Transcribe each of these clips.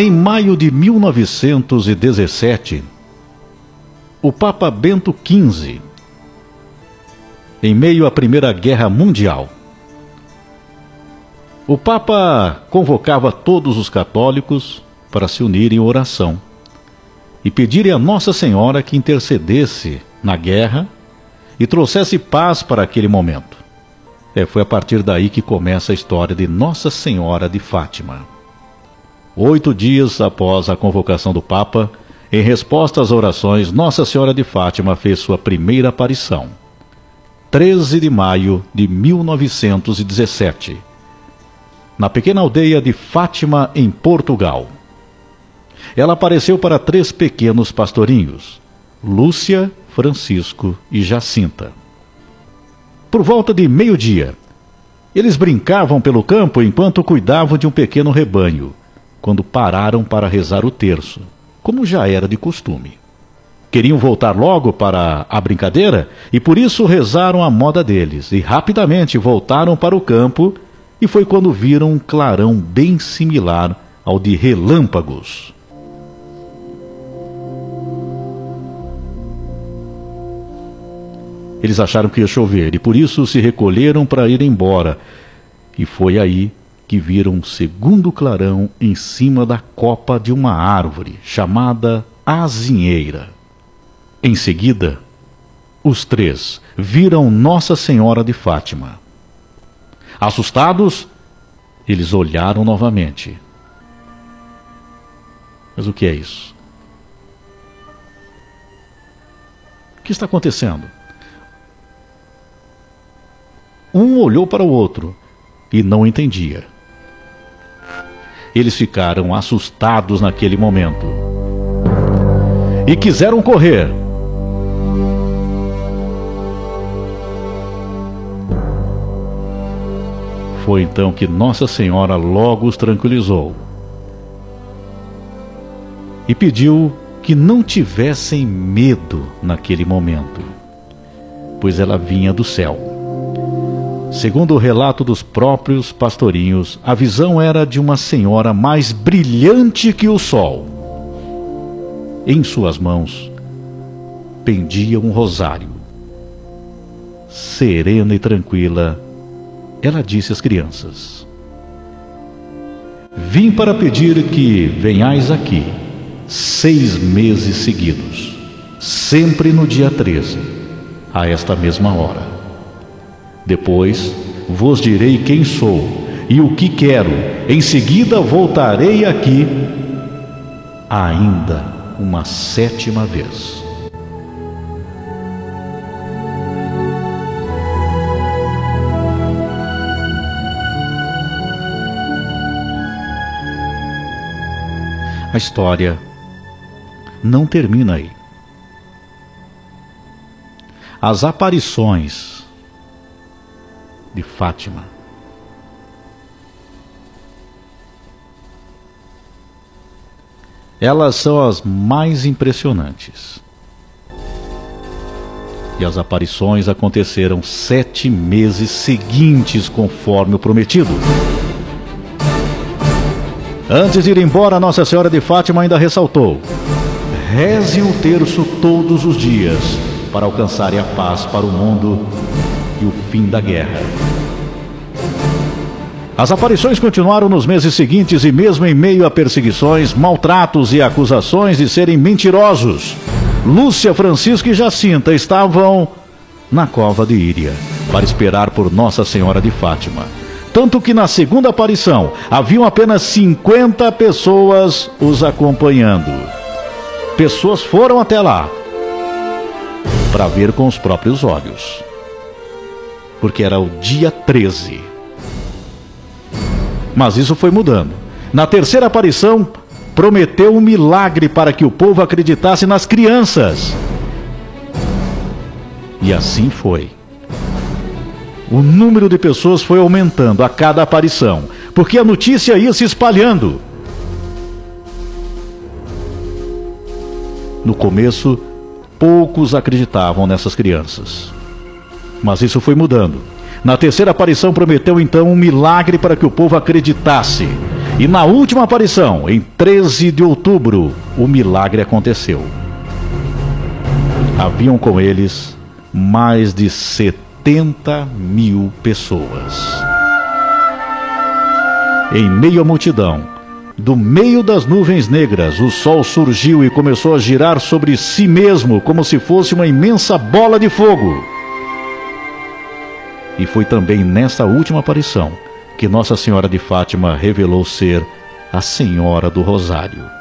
Em maio de 1917, o Papa Bento XV, em meio à Primeira Guerra Mundial, o Papa convocava todos os católicos para se unirem em oração e pedirem a Nossa Senhora que intercedesse na guerra e trouxesse paz para aquele momento. É, foi a partir daí que começa a história de Nossa Senhora de Fátima. Oito dias após a convocação do Papa, em resposta às orações, Nossa Senhora de Fátima fez sua primeira aparição. 13 de maio de 1917, na pequena aldeia de Fátima, em Portugal. Ela apareceu para três pequenos pastorinhos, Lúcia, Francisco e Jacinta. Por volta de meio-dia, eles brincavam pelo campo enquanto cuidavam de um pequeno rebanho, quando pararam para rezar o terço, como já era de costume. Queriam voltar logo para a brincadeira e por isso rezaram a moda deles e rapidamente voltaram para o campo e foi quando viram um clarão bem similar ao de relâmpagos. Eles acharam que ia chover e por isso se recolheram para ir embora. E foi aí que viram um segundo clarão em cima da copa de uma árvore chamada azinheira. Em seguida, os três viram Nossa Senhora de Fátima. Assustados, eles olharam novamente. Mas o que é isso? O que está acontecendo? Um olhou para o outro e não entendia. Eles ficaram assustados naquele momento e quiseram correr. Foi então que Nossa Senhora logo os tranquilizou e pediu que não tivessem medo naquele momento, pois ela vinha do céu. Segundo o relato dos próprios pastorinhos, a visão era de uma senhora mais brilhante que o sol. Em suas mãos pendia um rosário. Serena e tranquila, ela disse às crianças: Vim para pedir que venhais aqui seis meses seguidos, sempre no dia 13, a esta mesma hora depois vos direi quem sou e o que quero. Em seguida voltarei aqui ainda uma sétima vez. A história não termina aí. As aparições de Fátima. Elas são as mais impressionantes. E as aparições aconteceram sete meses seguintes, conforme o prometido. Antes de ir embora, Nossa Senhora de Fátima ainda ressaltou: reze o terço todos os dias para alcançarem a paz para o mundo e o fim da guerra. As aparições continuaram nos meses seguintes e, mesmo em meio a perseguições, maltratos e acusações de serem mentirosos, Lúcia, Francisco e Jacinta estavam na cova de Íria para esperar por Nossa Senhora de Fátima. Tanto que na segunda aparição haviam apenas 50 pessoas os acompanhando. Pessoas foram até lá para ver com os próprios olhos porque era o dia 13. Mas isso foi mudando. Na terceira aparição, prometeu um milagre para que o povo acreditasse nas crianças. E assim foi. O número de pessoas foi aumentando a cada aparição, porque a notícia ia se espalhando. No começo, poucos acreditavam nessas crianças. Mas isso foi mudando. Na terceira aparição, prometeu então um milagre para que o povo acreditasse. E na última aparição, em 13 de outubro, o milagre aconteceu. Haviam com eles mais de 70 mil pessoas. Em meio à multidão, do meio das nuvens negras, o sol surgiu e começou a girar sobre si mesmo como se fosse uma imensa bola de fogo. E foi também nessa última aparição que Nossa Senhora de Fátima revelou ser a Senhora do Rosário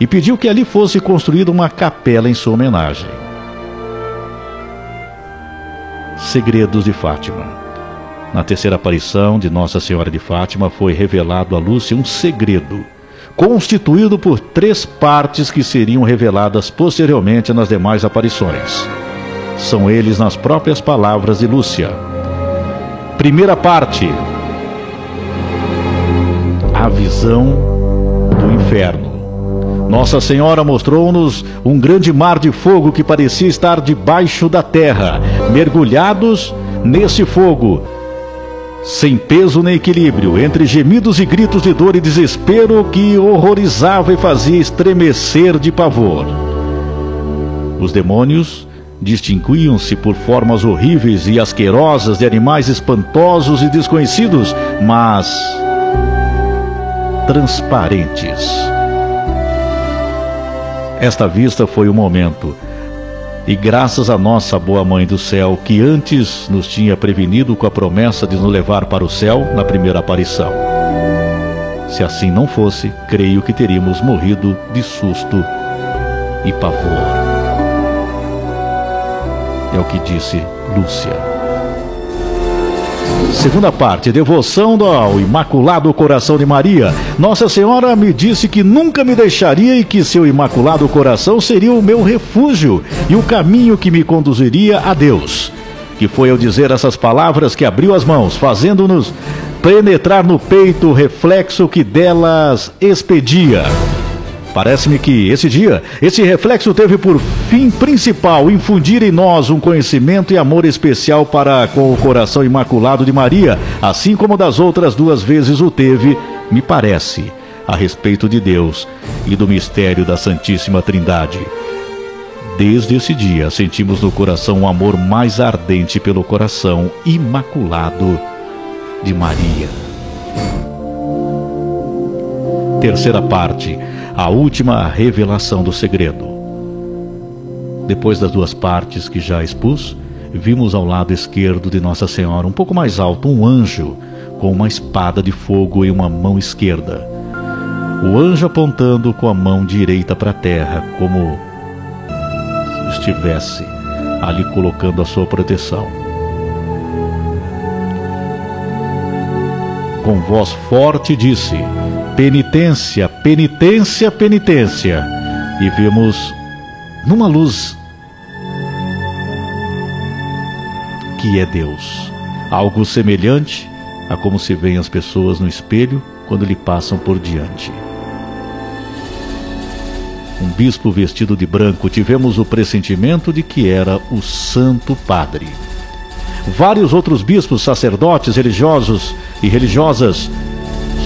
e pediu que ali fosse construída uma capela em sua homenagem. Segredos de Fátima. Na terceira aparição de Nossa Senhora de Fátima foi revelado a Lúcia um segredo, constituído por três partes que seriam reveladas posteriormente nas demais aparições. São eles nas próprias palavras de Lúcia. Primeira parte, a visão do inferno. Nossa Senhora mostrou-nos um grande mar de fogo que parecia estar debaixo da terra, mergulhados nesse fogo, sem peso nem equilíbrio, entre gemidos e gritos de dor e desespero que horrorizava e fazia estremecer de pavor. Os demônios distinguiam-se por formas horríveis e asquerosas de animais espantosos e desconhecidos, mas transparentes. Esta vista foi o momento, e graças a nossa boa Mãe do Céu, que antes nos tinha prevenido com a promessa de nos levar para o céu na primeira aparição. Se assim não fosse, creio que teríamos morrido de susto e pavor. É o que disse Lúcia. Segunda parte, devoção ao Imaculado Coração de Maria. Nossa Senhora me disse que nunca me deixaria e que seu Imaculado Coração seria o meu refúgio e o caminho que me conduziria a Deus. Que foi ao dizer essas palavras que abriu as mãos, fazendo-nos penetrar no peito o reflexo que delas expedia. Parece-me que esse dia, esse reflexo teve por fim principal infundir em nós um conhecimento e amor especial para com o coração imaculado de Maria, assim como das outras duas vezes o teve, me parece, a respeito de Deus e do mistério da Santíssima Trindade. Desde esse dia, sentimos no coração um amor mais ardente pelo coração imaculado de Maria. Terceira parte a última revelação do segredo. Depois das duas partes que já expus, vimos ao lado esquerdo de Nossa Senhora, um pouco mais alto, um anjo com uma espada de fogo em uma mão esquerda. O anjo apontando com a mão direita para a terra, como estivesse ali colocando a sua proteção. Com voz forte disse: penitência, penitência, penitência. E vimos numa luz que é Deus. Algo semelhante a como se veem as pessoas no espelho quando lhe passam por diante. Um bispo vestido de branco, tivemos o pressentimento de que era o Santo Padre. Vários outros bispos, sacerdotes, religiosos e religiosas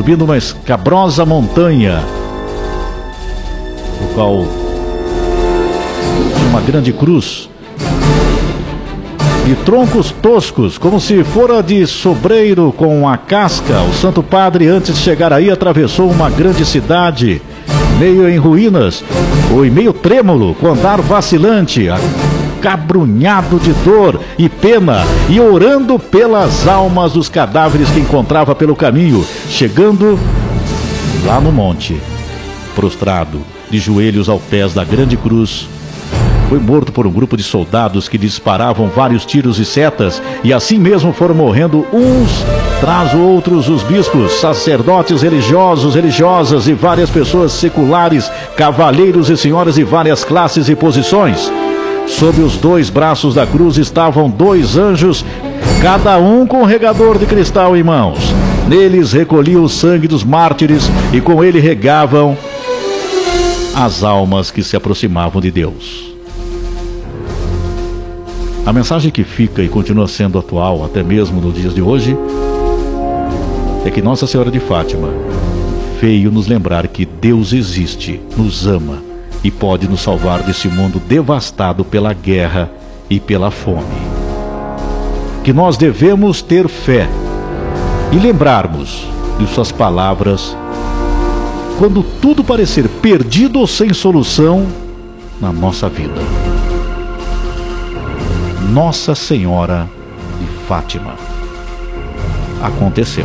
subindo uma escabrosa montanha, no qual uma grande cruz e troncos toscos, como se fora de sobreiro com a casca. O Santo Padre, antes de chegar aí, atravessou uma grande cidade, meio em ruínas, ou meio trêmulo, com andar vacilante, cabrunhado de dor e pena e orando pelas almas dos cadáveres que encontrava pelo caminho, chegando lá no monte, prostrado, de joelhos ao pés da grande cruz. Foi morto por um grupo de soldados que disparavam vários tiros e setas, e assim mesmo foram morrendo uns traz outros os bispos, sacerdotes religiosos, religiosas e várias pessoas seculares, cavalheiros e senhoras de várias classes e posições. Sob os dois braços da cruz estavam dois anjos, cada um com um regador de cristal em mãos. Neles recolhiam o sangue dos mártires e com ele regavam as almas que se aproximavam de Deus. A mensagem que fica e continua sendo atual até mesmo nos dias de hoje é que Nossa Senhora de Fátima veio nos lembrar que Deus existe, nos ama e pode nos salvar desse mundo devastado pela guerra e pela fome. Que nós devemos ter fé e lembrarmos de Suas palavras quando tudo parecer perdido ou sem solução na nossa vida. Nossa Senhora de Fátima. Aconteceu.